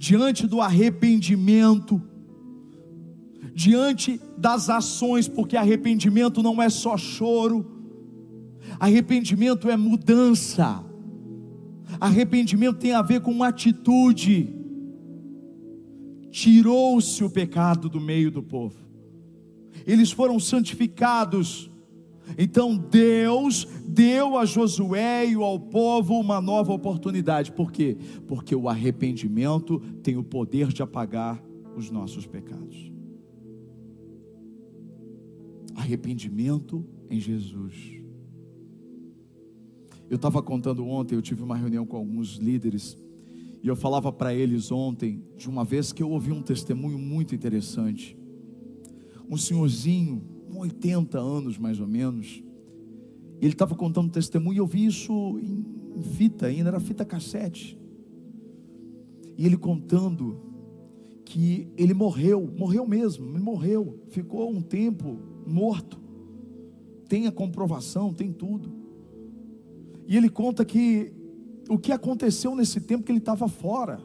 diante do arrependimento, diante das ações, porque arrependimento não é só choro, arrependimento é mudança, arrependimento tem a ver com uma atitude. Tirou-se o pecado do meio do povo, eles foram santificados. Então Deus deu a Josué e ao povo uma nova oportunidade. Por quê? Porque o arrependimento tem o poder de apagar os nossos pecados. Arrependimento em Jesus. Eu estava contando ontem, eu tive uma reunião com alguns líderes, e eu falava para eles ontem, de uma vez que eu ouvi um testemunho muito interessante. Um senhorzinho, 80 anos mais ou menos, ele estava contando testemunho, e eu vi isso em, fita ainda, era fita cassete. E ele contando que ele morreu, morreu mesmo, morreu, ficou um tempo morto. Tem a comprovação, tem tudo. E ele conta que o que aconteceu nesse tempo que ele estava fora.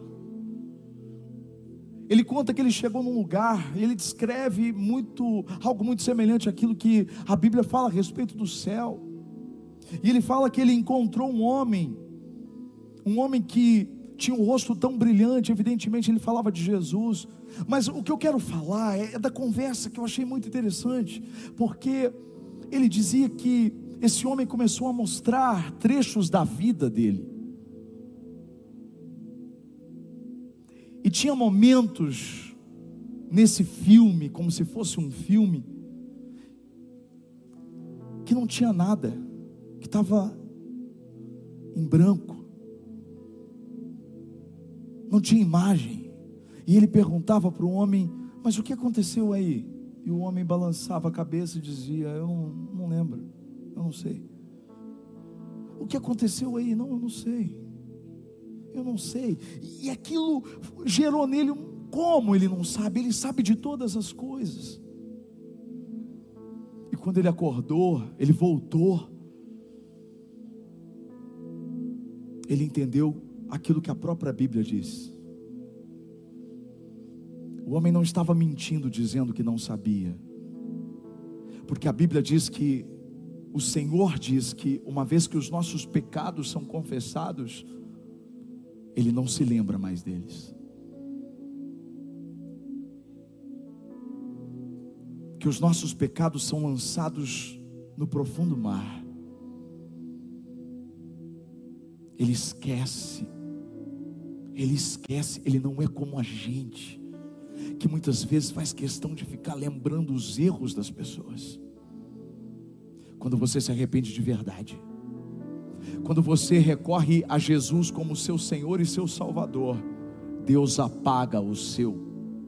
Ele conta que ele chegou num lugar, ele descreve muito algo muito semelhante àquilo que a Bíblia fala a respeito do céu. E ele fala que ele encontrou um homem, um homem que tinha um rosto tão brilhante, evidentemente ele falava de Jesus. Mas o que eu quero falar é da conversa que eu achei muito interessante, porque ele dizia que esse homem começou a mostrar trechos da vida dele. E tinha momentos nesse filme, como se fosse um filme, que não tinha nada, que estava em branco, não tinha imagem. E ele perguntava para o homem: Mas o que aconteceu aí? E o homem balançava a cabeça e dizia: Eu não, não lembro. Eu não sei. O que aconteceu aí? Não, eu não sei. Eu não sei. E aquilo gerou nele um. Como ele não sabe? Ele sabe de todas as coisas. E quando ele acordou, ele voltou. Ele entendeu aquilo que a própria Bíblia diz. O homem não estava mentindo dizendo que não sabia, porque a Bíblia diz que o Senhor diz que uma vez que os nossos pecados são confessados, Ele não se lembra mais deles. Que os nossos pecados são lançados no profundo mar. Ele esquece, ele esquece, ele não é como a gente, que muitas vezes faz questão de ficar lembrando os erros das pessoas quando você se arrepende de verdade. Quando você recorre a Jesus como seu Senhor e seu Salvador, Deus apaga o seu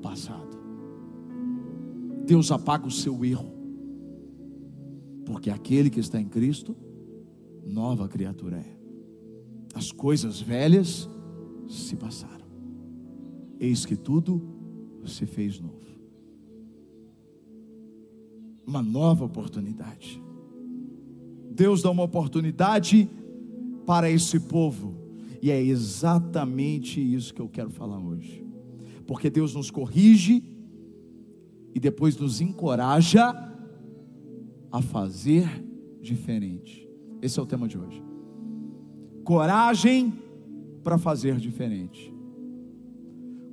passado. Deus apaga o seu erro. Porque aquele que está em Cristo, nova criatura é. As coisas velhas se passaram. Eis que tudo se fez novo. Uma nova oportunidade. Deus dá uma oportunidade para esse povo. E é exatamente isso que eu quero falar hoje. Porque Deus nos corrige e depois nos encoraja a fazer diferente. Esse é o tema de hoje. Coragem para fazer diferente.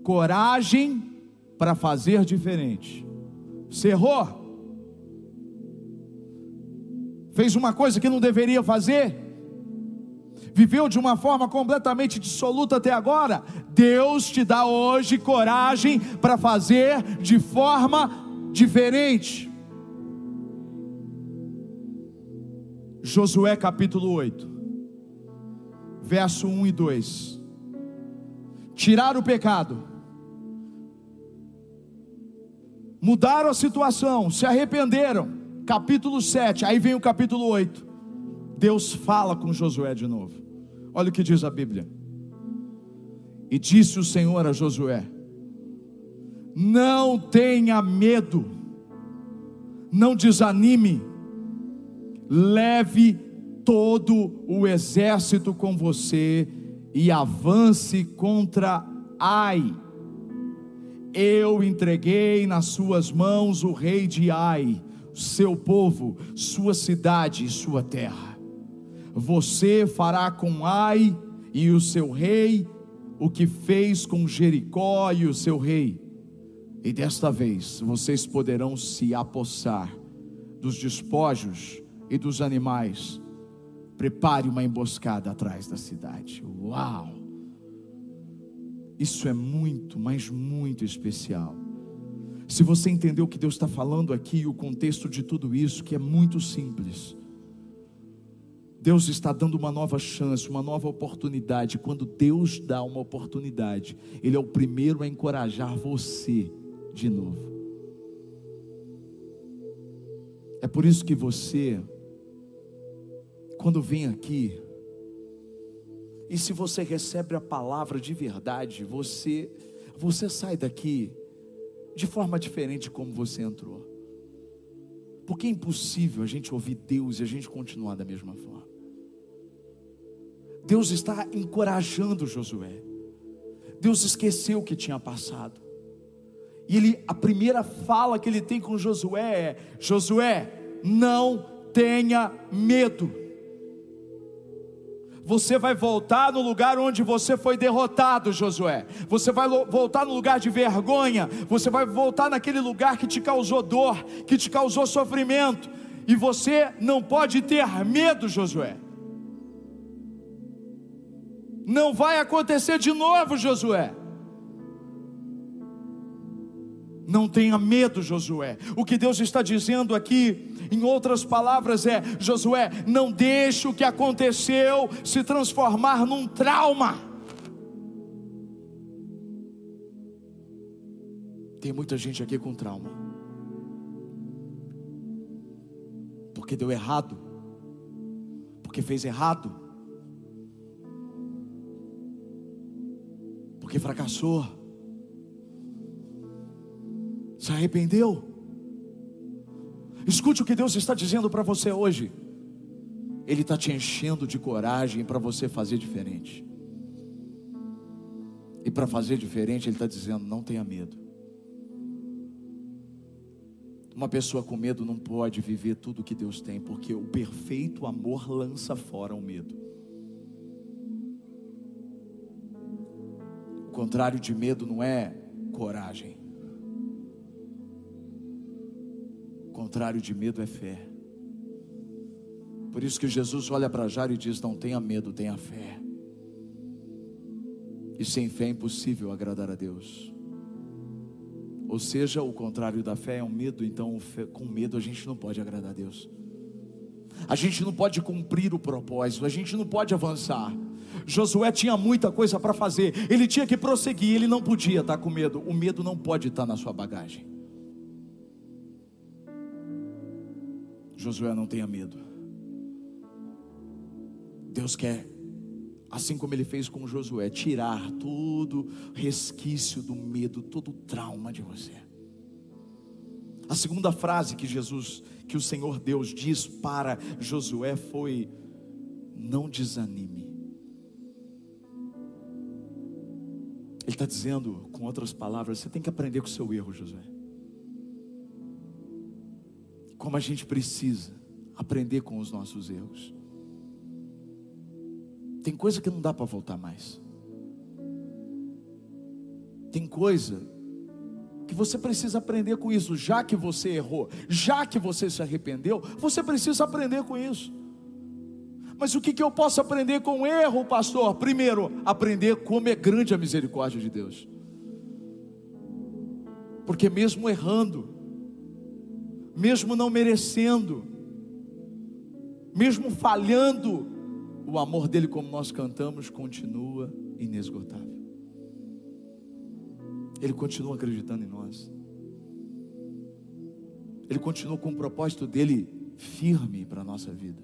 Coragem para fazer diferente. Você errou? fez uma coisa que não deveria fazer, viveu de uma forma completamente dissoluta até agora, Deus te dá hoje coragem para fazer de forma diferente. Josué capítulo 8, verso 1 e 2. Tirar o pecado, mudaram a situação, se arrependeram capítulo 7, aí vem o capítulo 8. Deus fala com Josué de novo. Olha o que diz a Bíblia. E disse o Senhor a Josué: Não tenha medo, não desanime, leve todo o exército com você e avance contra Ai. Eu entreguei nas suas mãos o rei de Ai, seu povo, sua cidade e sua terra. Você fará com Ai e o seu rei o que fez com Jericó e o seu rei. E desta vez vocês poderão se apossar dos despojos e dos animais. Prepare uma emboscada atrás da cidade. Uau! Isso é muito, mas muito especial. Se você entender o que Deus está falando aqui, o contexto de tudo isso, que é muito simples. Deus está dando uma nova chance, uma nova oportunidade. Quando Deus dá uma oportunidade, Ele é o primeiro a encorajar você de novo. É por isso que você, quando vem aqui, e se você recebe a palavra de verdade, você você sai daqui de forma diferente como você entrou. Porque é impossível a gente ouvir Deus e a gente continuar da mesma forma. Deus está encorajando Josué. Deus esqueceu o que tinha passado. E ele, a primeira fala que ele tem com Josué é: Josué, não tenha medo você vai voltar no lugar onde você foi derrotado, Josué. Você vai voltar no lugar de vergonha. Você vai voltar naquele lugar que te causou dor, que te causou sofrimento. E você não pode ter medo, Josué. Não vai acontecer de novo, Josué. Não tenha medo, Josué. O que Deus está dizendo aqui, em outras palavras, é: Josué, não deixe o que aconteceu se transformar num trauma. Tem muita gente aqui com trauma, porque deu errado, porque fez errado, porque fracassou se arrependeu? Escute o que Deus está dizendo para você hoje. Ele está te enchendo de coragem para você fazer diferente. E para fazer diferente, Ele está dizendo: não tenha medo. Uma pessoa com medo não pode viver tudo que Deus tem, porque o perfeito amor lança fora o medo. Contrário de medo não é coragem. contrário de medo é fé. Por isso que Jesus olha para Jairo e diz: Não tenha medo, tenha fé. E sem fé é impossível agradar a Deus. Ou seja, o contrário da fé é um medo, então com medo a gente não pode agradar a Deus. A gente não pode cumprir o propósito, a gente não pode avançar. Josué tinha muita coisa para fazer, ele tinha que prosseguir, ele não podia estar com medo. O medo não pode estar na sua bagagem. Josué, não tenha medo. Deus quer, assim como ele fez com Josué, tirar todo resquício do medo, todo trauma de você. A segunda frase que Jesus, que o Senhor Deus diz para Josué foi: não desanime. Ele está dizendo, com outras palavras, você tem que aprender com o seu erro, Josué como a gente precisa aprender com os nossos erros. Tem coisa que não dá para voltar mais. Tem coisa que você precisa aprender com isso, já que você errou, já que você se arrependeu, você precisa aprender com isso. Mas o que, que eu posso aprender com o erro, pastor? Primeiro, aprender como é grande a misericórdia de Deus. Porque mesmo errando, mesmo não merecendo, mesmo falhando, o amor dele, como nós cantamos, continua inesgotável. Ele continua acreditando em nós. Ele continua com o propósito dele firme para a nossa vida.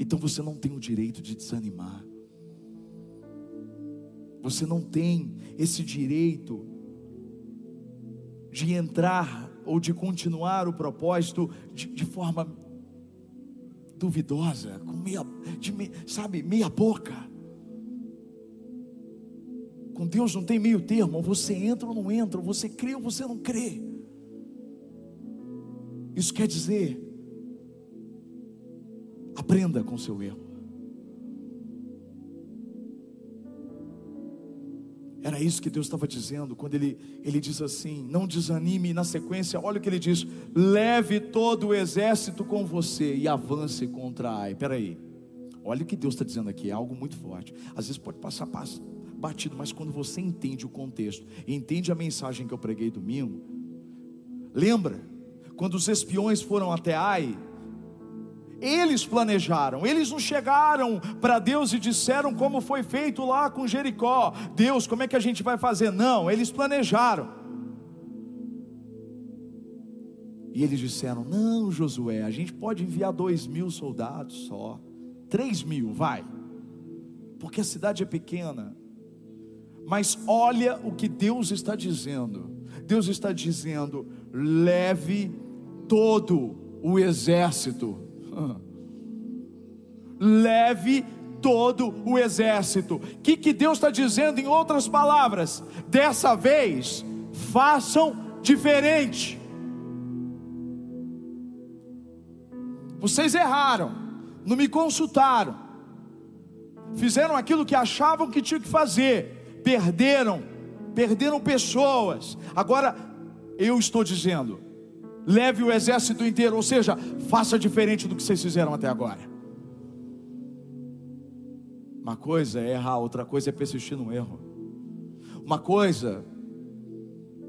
Então você não tem o direito de desanimar. Você não tem esse direito de entrar ou de continuar o propósito de, de forma duvidosa, com meia, de, sabe, meia boca. Com Deus não tem meio termo, você entra ou não entra, você crê ou você não crê. Isso quer dizer, aprenda com seu erro. Era isso que Deus estava dizendo quando ele, ele diz assim: não desanime, e na sequência, olha o que ele diz: leve todo o exército com você e avance contra Ai. Peraí, olha o que Deus está dizendo aqui, é algo muito forte. Às vezes pode passar batido, mas quando você entende o contexto, entende a mensagem que eu preguei domingo, lembra, quando os espiões foram até Ai, eles planejaram, eles não chegaram para Deus e disseram como foi feito lá com Jericó: Deus, como é que a gente vai fazer? Não, eles planejaram. E eles disseram: Não, Josué, a gente pode enviar dois mil soldados só, três mil, vai, porque a cidade é pequena. Mas olha o que Deus está dizendo: Deus está dizendo, leve todo o exército Leve todo o exército. O que, que Deus está dizendo em outras palavras? Dessa vez, façam diferente. Vocês erraram, não me consultaram, fizeram aquilo que achavam que tinham que fazer, perderam, perderam pessoas. Agora, eu estou dizendo, leve o exército inteiro, ou seja, faça diferente do que vocês fizeram até agora. Uma coisa é errar, outra coisa é persistir no erro. Uma coisa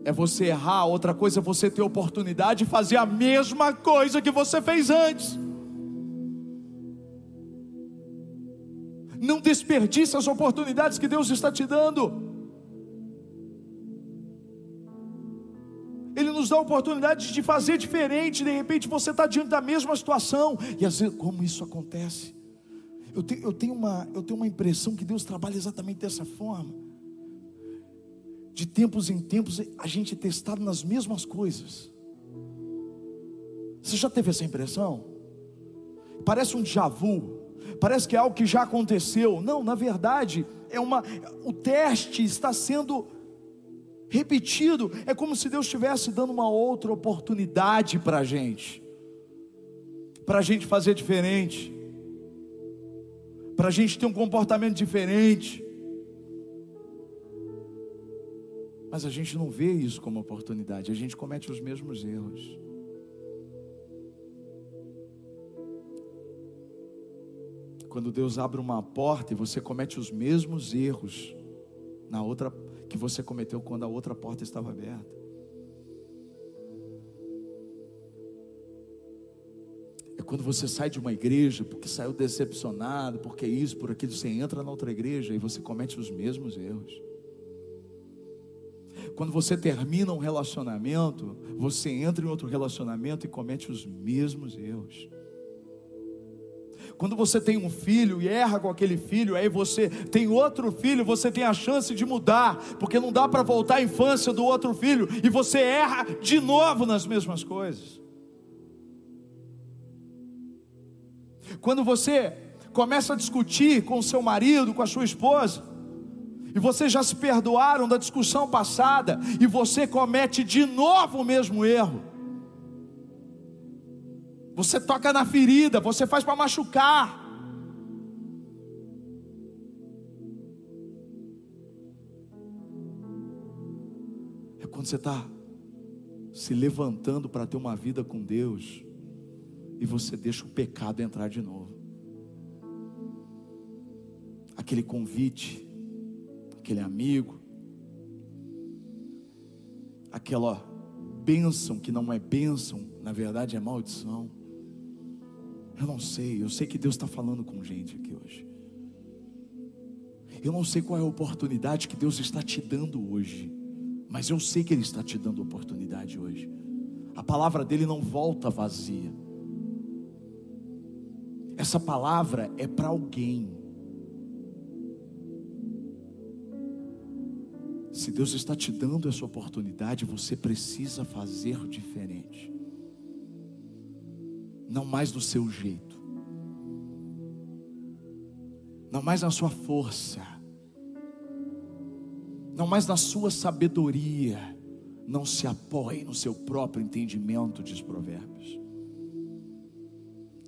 é você errar, outra coisa é você ter oportunidade de fazer a mesma coisa que você fez antes. Não desperdice as oportunidades que Deus está te dando. Nos dá a oportunidade de fazer diferente. De repente você está diante da mesma situação. E às vezes, como isso acontece? Eu, te, eu, tenho uma, eu tenho uma impressão que Deus trabalha exatamente dessa forma. De tempos em tempos a gente é testado nas mesmas coisas. Você já teve essa impressão? Parece um déjà vu, parece que é algo que já aconteceu. Não, na verdade, é uma o teste está sendo repetido, é como se Deus estivesse dando uma outra oportunidade para a gente, para a gente fazer diferente, para a gente ter um comportamento diferente. Mas a gente não vê isso como oportunidade, a gente comete os mesmos erros. Quando Deus abre uma porta e você comete os mesmos erros na outra que você cometeu quando a outra porta estava aberta. É quando você sai de uma igreja porque saiu decepcionado, porque isso, por aquilo, você entra na outra igreja e você comete os mesmos erros. Quando você termina um relacionamento, você entra em outro relacionamento e comete os mesmos erros. Quando você tem um filho e erra com aquele filho, aí você tem outro filho, você tem a chance de mudar, porque não dá para voltar à infância do outro filho, e você erra de novo nas mesmas coisas. Quando você começa a discutir com o seu marido, com a sua esposa, e vocês já se perdoaram da discussão passada, e você comete de novo o mesmo erro. Você toca na ferida, você faz para machucar. É quando você está se levantando para ter uma vida com Deus e você deixa o pecado entrar de novo. Aquele convite, aquele amigo, aquela bênção que não é bênção, na verdade é maldição. Eu não sei, eu sei que Deus está falando com gente aqui hoje. Eu não sei qual é a oportunidade que Deus está te dando hoje, mas eu sei que Ele está te dando oportunidade hoje. A palavra dele não volta vazia. Essa palavra é para alguém. Se Deus está te dando essa oportunidade, você precisa fazer diferente não mais do seu jeito, não mais na sua força, Não mais na sua sabedoria. Não se apoie no seu próprio entendimento, diz Provérbios.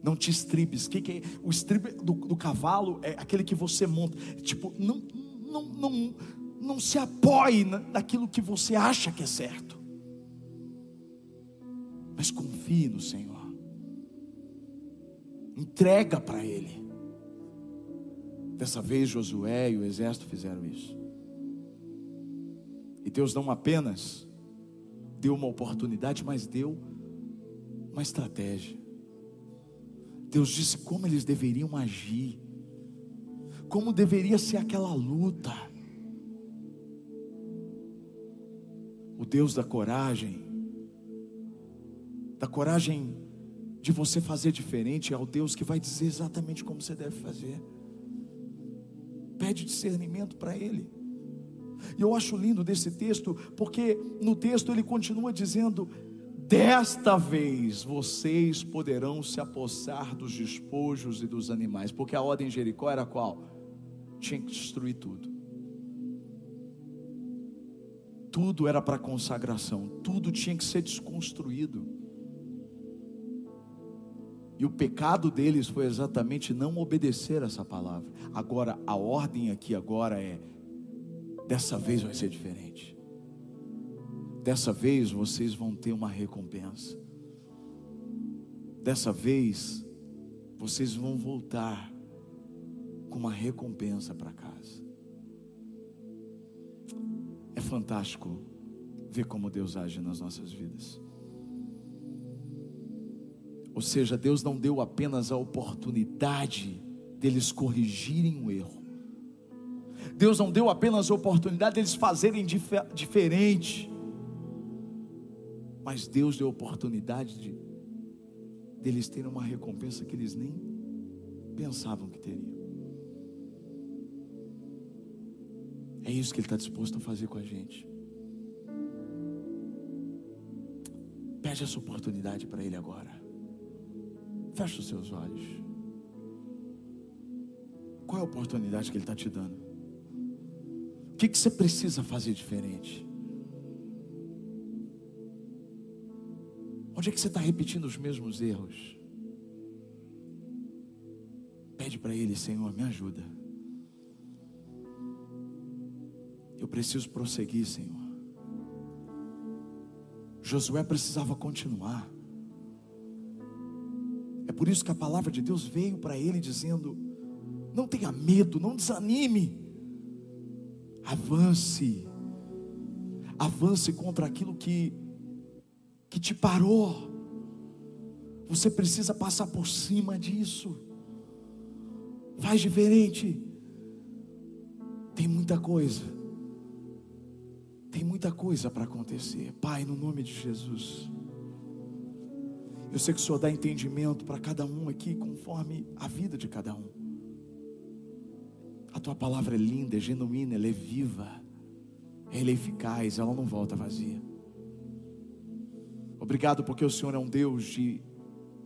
Não te estribes. Que, que é? O estribe do, do, cavalo é aquele que você monta. Tipo, não, não, não, não se apoie naquilo que você acha que é certo. Mas confie no Senhor. Entrega para Ele. Dessa vez Josué e o exército fizeram isso. E Deus não apenas deu uma oportunidade, mas deu uma estratégia. Deus disse como eles deveriam agir, como deveria ser aquela luta. O Deus da coragem, da coragem de você fazer diferente, é o Deus que vai dizer exatamente como você deve fazer. Pede discernimento para Ele. E eu acho lindo desse texto, porque no texto ele continua dizendo: Desta vez vocês poderão se apossar dos despojos e dos animais, porque a ordem de Jericó era qual? Tinha que destruir tudo. Tudo era para consagração, tudo tinha que ser desconstruído. E o pecado deles foi exatamente não obedecer essa palavra. Agora, a ordem aqui agora é Dessa vez vai ser diferente. Dessa vez vocês vão ter uma recompensa. Dessa vez vocês vão voltar com uma recompensa para casa. É fantástico ver como Deus age nas nossas vidas. Ou seja, Deus não deu apenas a oportunidade deles corrigirem o erro, Deus não deu apenas a oportunidade deles fazerem dif diferente, mas Deus deu a oportunidade de deles terem uma recompensa que eles nem pensavam que teriam. É isso que Ele está disposto a fazer com a gente. Pede essa oportunidade para Ele agora. Feche os seus olhos. Qual é a oportunidade que Ele está te dando? O que, que você precisa fazer diferente? Onde é que você está repetindo os mesmos erros? Pede para Ele, Senhor, me ajuda. Eu preciso prosseguir, Senhor. Josué precisava continuar. É por isso que a palavra de Deus veio para ele dizendo: não tenha medo, não desanime. Avance. Avance contra aquilo que que te parou. Você precisa passar por cima disso. Faz diferente. Tem muita coisa. Tem muita coisa para acontecer. Pai, no nome de Jesus. Eu sei que o Senhor dá entendimento para cada um aqui, conforme a vida de cada um. A tua palavra é linda, é genuína, ela é viva, ela é eficaz, ela não volta vazia. Obrigado porque o Senhor é um Deus de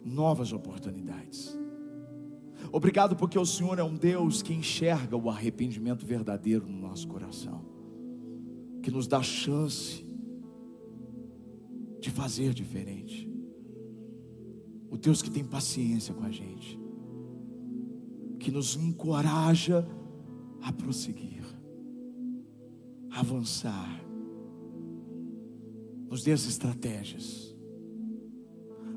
novas oportunidades. Obrigado porque o Senhor é um Deus que enxerga o arrependimento verdadeiro no nosso coração, que nos dá chance de fazer diferente. O Deus que tem paciência com a gente, que nos encoraja a prosseguir, a avançar. Nos dê as estratégias.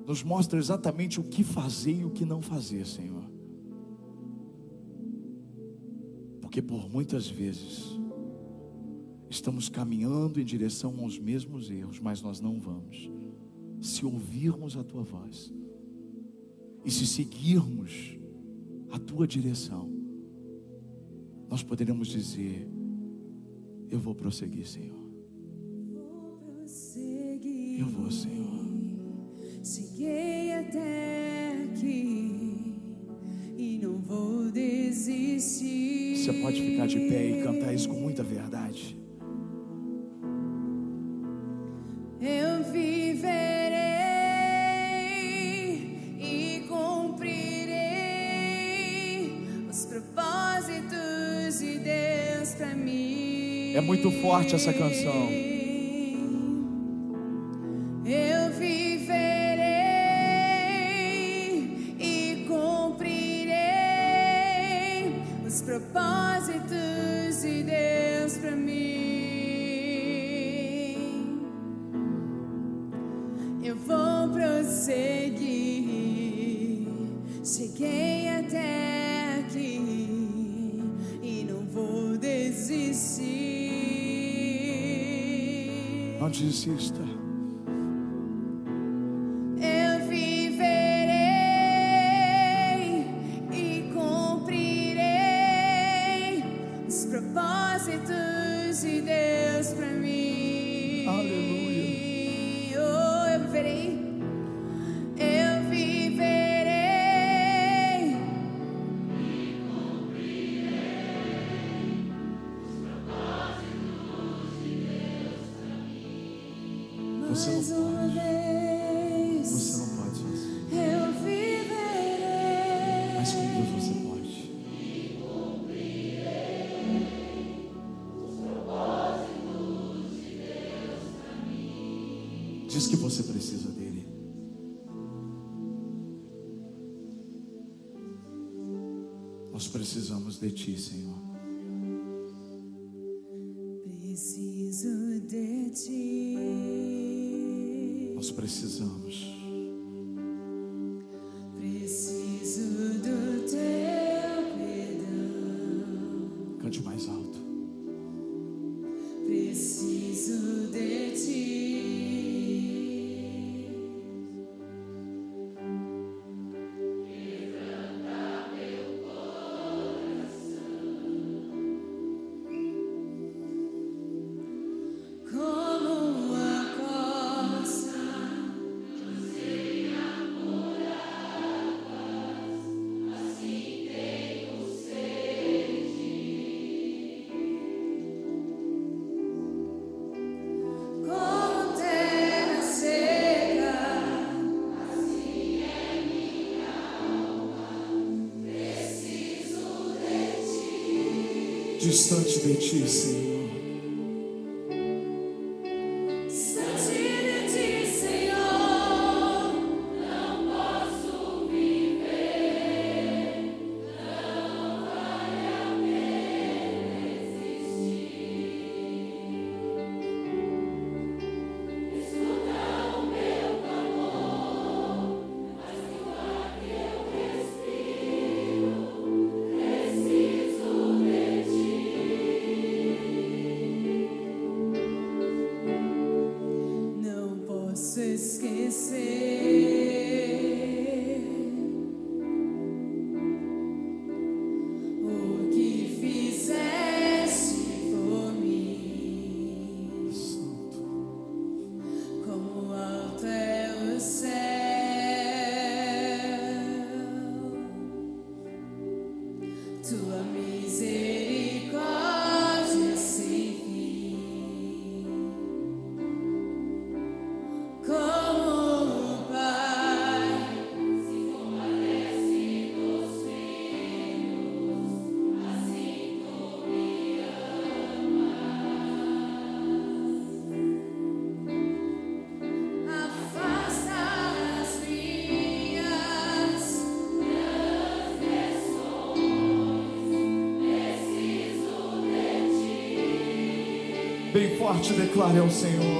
Nos mostra exatamente o que fazer e o que não fazer, Senhor. Porque por muitas vezes estamos caminhando em direção aos mesmos erros, mas nós não vamos. Se ouvirmos a tua voz e se seguirmos a tua direção, nós poderíamos dizer: Eu vou prosseguir, Senhor. Eu vou, Senhor. Cheguei até aqui e não vou desistir. Você pode ficar de pé e cantar isso com muita verdade. muito forte essa canção. Eu viverei e cumprirei os propósitos de Deus para mim. desista. Você não pode. Você não pode sozinho. Mas com Deus você pode. Diz que você precisa dele. Nós precisamos de ti, Senhor. precisamos. distante de ti, Senhor. forte declare ao Senhor.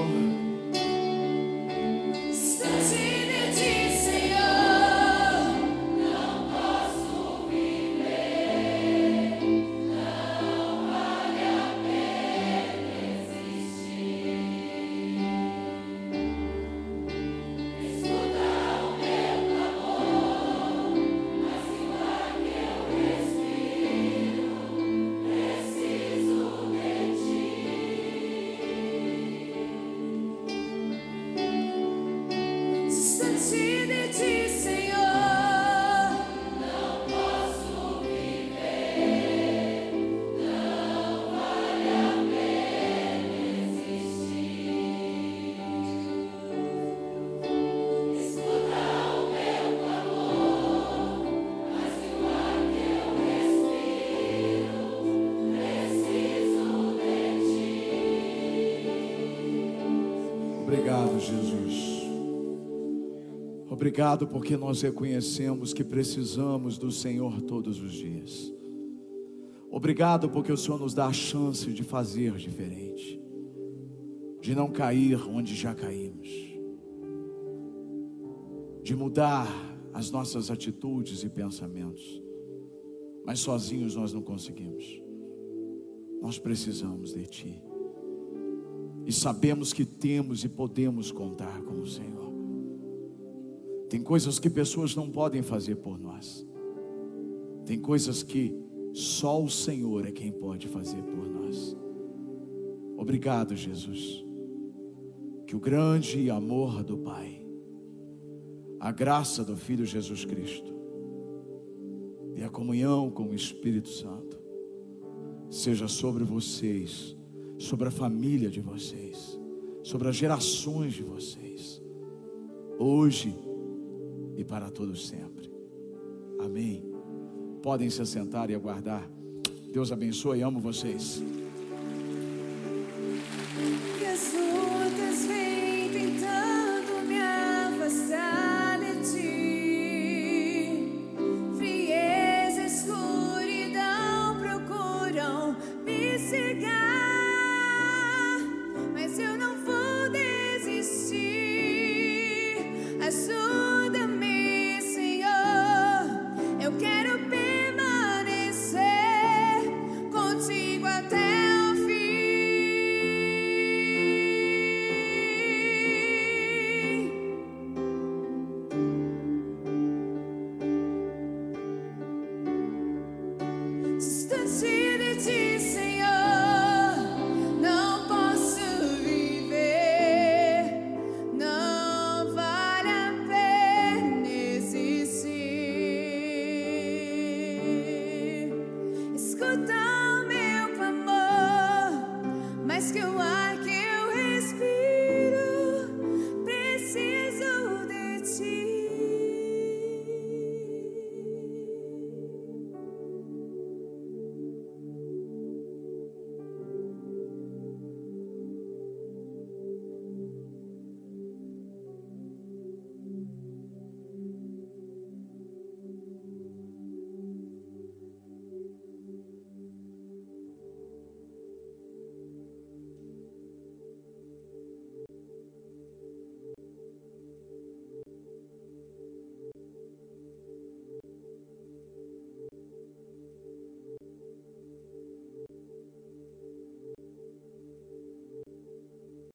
Obrigado porque nós reconhecemos que precisamos do Senhor todos os dias. Obrigado porque o Senhor nos dá a chance de fazer diferente, de não cair onde já caímos, de mudar as nossas atitudes e pensamentos, mas sozinhos nós não conseguimos. Nós precisamos de Ti e sabemos que temos e podemos contar com o Senhor. Tem coisas que pessoas não podem fazer por nós, tem coisas que só o Senhor é quem pode fazer por nós. Obrigado, Jesus. Que o grande amor do Pai, a graça do Filho Jesus Cristo e a comunhão com o Espírito Santo seja sobre vocês, sobre a família de vocês, sobre as gerações de vocês, hoje e para todos sempre. Amém. Podem se assentar e aguardar. Deus abençoe, amo vocês.